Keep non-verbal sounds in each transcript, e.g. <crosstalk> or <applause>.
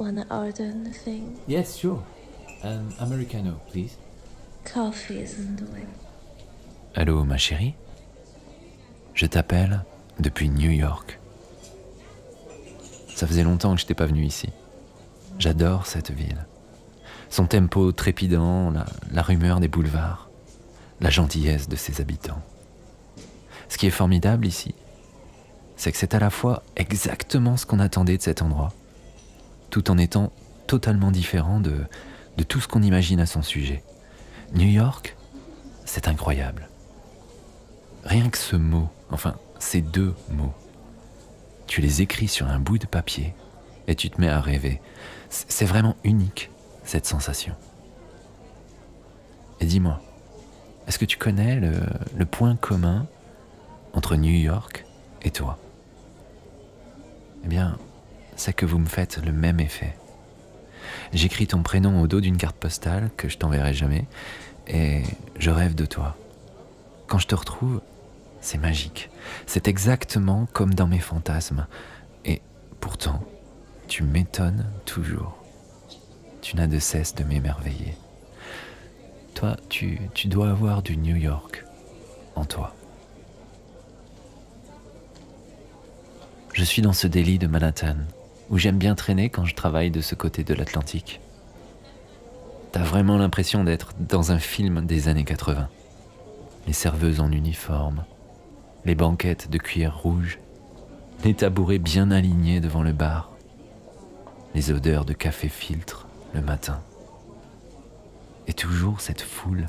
Wanna order anything? Yes, sure. An Americano, please. Coffee isn't doing. Allô, ma chérie? Je t'appelle depuis New York. Ça faisait longtemps que je n'étais pas venu ici. J'adore cette ville. Son tempo trépidant, la, la rumeur des boulevards, la gentillesse de ses habitants. Ce qui est formidable ici, c'est que c'est à la fois exactement ce qu'on attendait de cet endroit, tout en étant totalement différent de, de tout ce qu'on imagine à son sujet. New York, c'est incroyable. Rien que ce mot, enfin ces deux mots, tu les écris sur un bout de papier et tu te mets à rêver. C'est vraiment unique, cette sensation. Et dis-moi, est-ce que tu connais le, le point commun entre New York et toi? Eh bien, c'est que vous me faites le même effet. J'écris ton prénom au dos d'une carte postale que je t'enverrai jamais, et je rêve de toi. Quand je te retrouve, c'est magique. C'est exactement comme dans mes fantasmes. Et pourtant, tu m'étonnes toujours. Tu n'as de cesse de m'émerveiller. Toi, tu, tu dois avoir du New York en toi. Je suis dans ce délit de Manhattan, où j'aime bien traîner quand je travaille de ce côté de l'Atlantique. T'as vraiment l'impression d'être dans un film des années 80. Les serveuses en uniforme, les banquettes de cuir rouge, les tabourets bien alignés devant le bar, les odeurs de café filtre le matin. Et toujours cette foule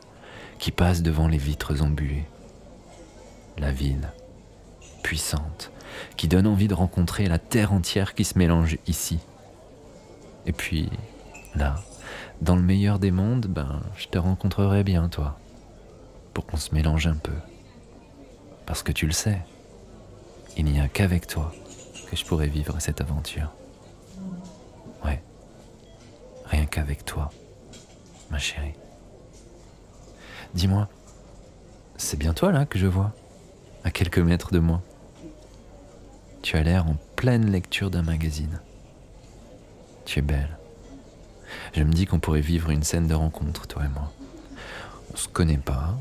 qui passe devant les vitres embuées. La ville, puissante, qui donne envie de rencontrer la terre entière qui se mélange ici. Et puis, là, dans le meilleur des mondes, ben, je te rencontrerai bien, toi, pour qu'on se mélange un peu. Parce que tu le sais, il n'y a qu'avec toi que je pourrais vivre cette aventure. Ouais, rien qu'avec toi, ma chérie. Dis-moi, c'est bien toi là que je vois, à quelques mètres de moi? Tu as l'air en pleine lecture d'un magazine. Tu es belle. Je me dis qu'on pourrait vivre une scène de rencontre, toi et moi. On se connaît pas.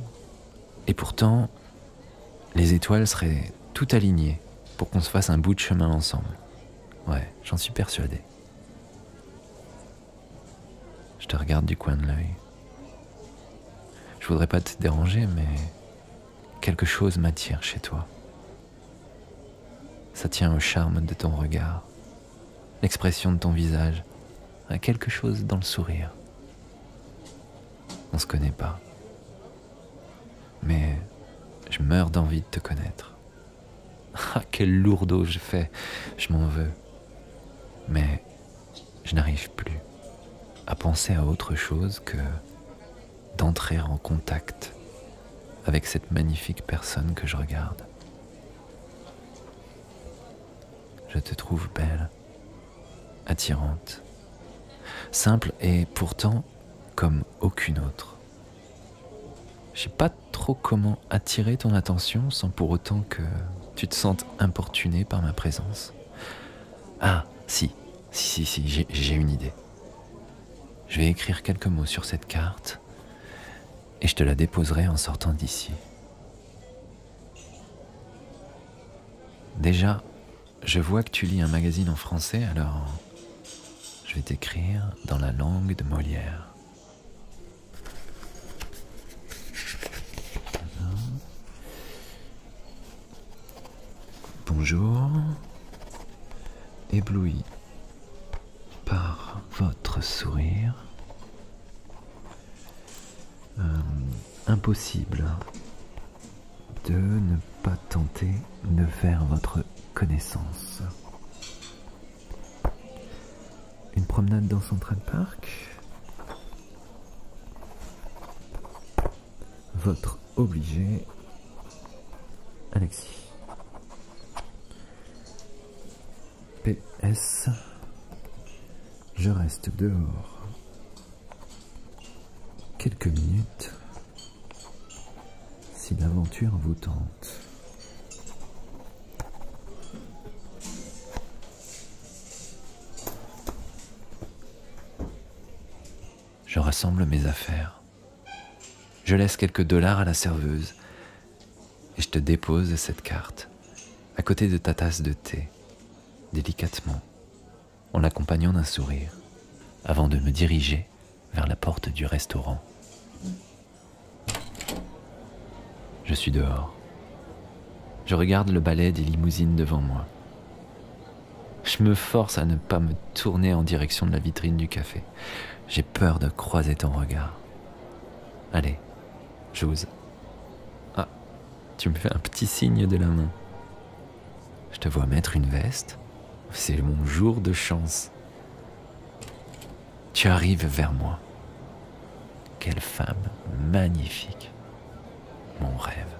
Et pourtant, les étoiles seraient toutes alignées pour qu'on se fasse un bout de chemin ensemble. Ouais, j'en suis persuadé. Je te regarde du coin de l'œil. Je voudrais pas te déranger, mais quelque chose m'attire chez toi. Ça tient au charme de ton regard, l'expression de ton visage, à quelque chose dans le sourire. On se connaît pas. Mais je meurs d'envie de te connaître. <laughs> Ah, quel lourdeau je fais, je m'en veux. Mais je n'arrive plus à penser à autre chose que d'entrer en contact avec cette magnifique personne que je regarde. Je te trouve belle, attirante, simple et pourtant comme aucune autre. Je sais pas trop comment attirer ton attention sans pour autant que tu te sentes importuné par ma présence. Ah, si, si, si, si, j'ai une idée. Je vais écrire quelques mots sur cette carte et je te la déposerai en sortant d'ici. Déjà, je vois que tu lis un magazine en français, alors je vais t'écrire dans la langue de Molière. Bonjour, ébloui par votre sourire. Euh, impossible de ne pas tenter de faire votre connaissance. Une promenade dans Central Park. Votre obligé, Alexis. PS, je reste dehors quelques minutes si l'aventure vous tente. Je rassemble mes affaires. Je laisse quelques dollars à la serveuse et je te dépose cette carte à côté de ta tasse de thé, délicatement, en l'accompagnant d'un sourire, avant de me diriger vers la porte du restaurant. Je suis dehors. Je regarde le balai des limousines devant moi. Je me force à ne pas me tourner en direction de la vitrine du café. J'ai peur de croiser ton regard. Allez, j'ose. Ah, tu me fais un petit signe de la main. Je te vois mettre une veste. C'est mon jour de chance. Tu arrives vers moi. Quelle femme magnifique. Mon rêve.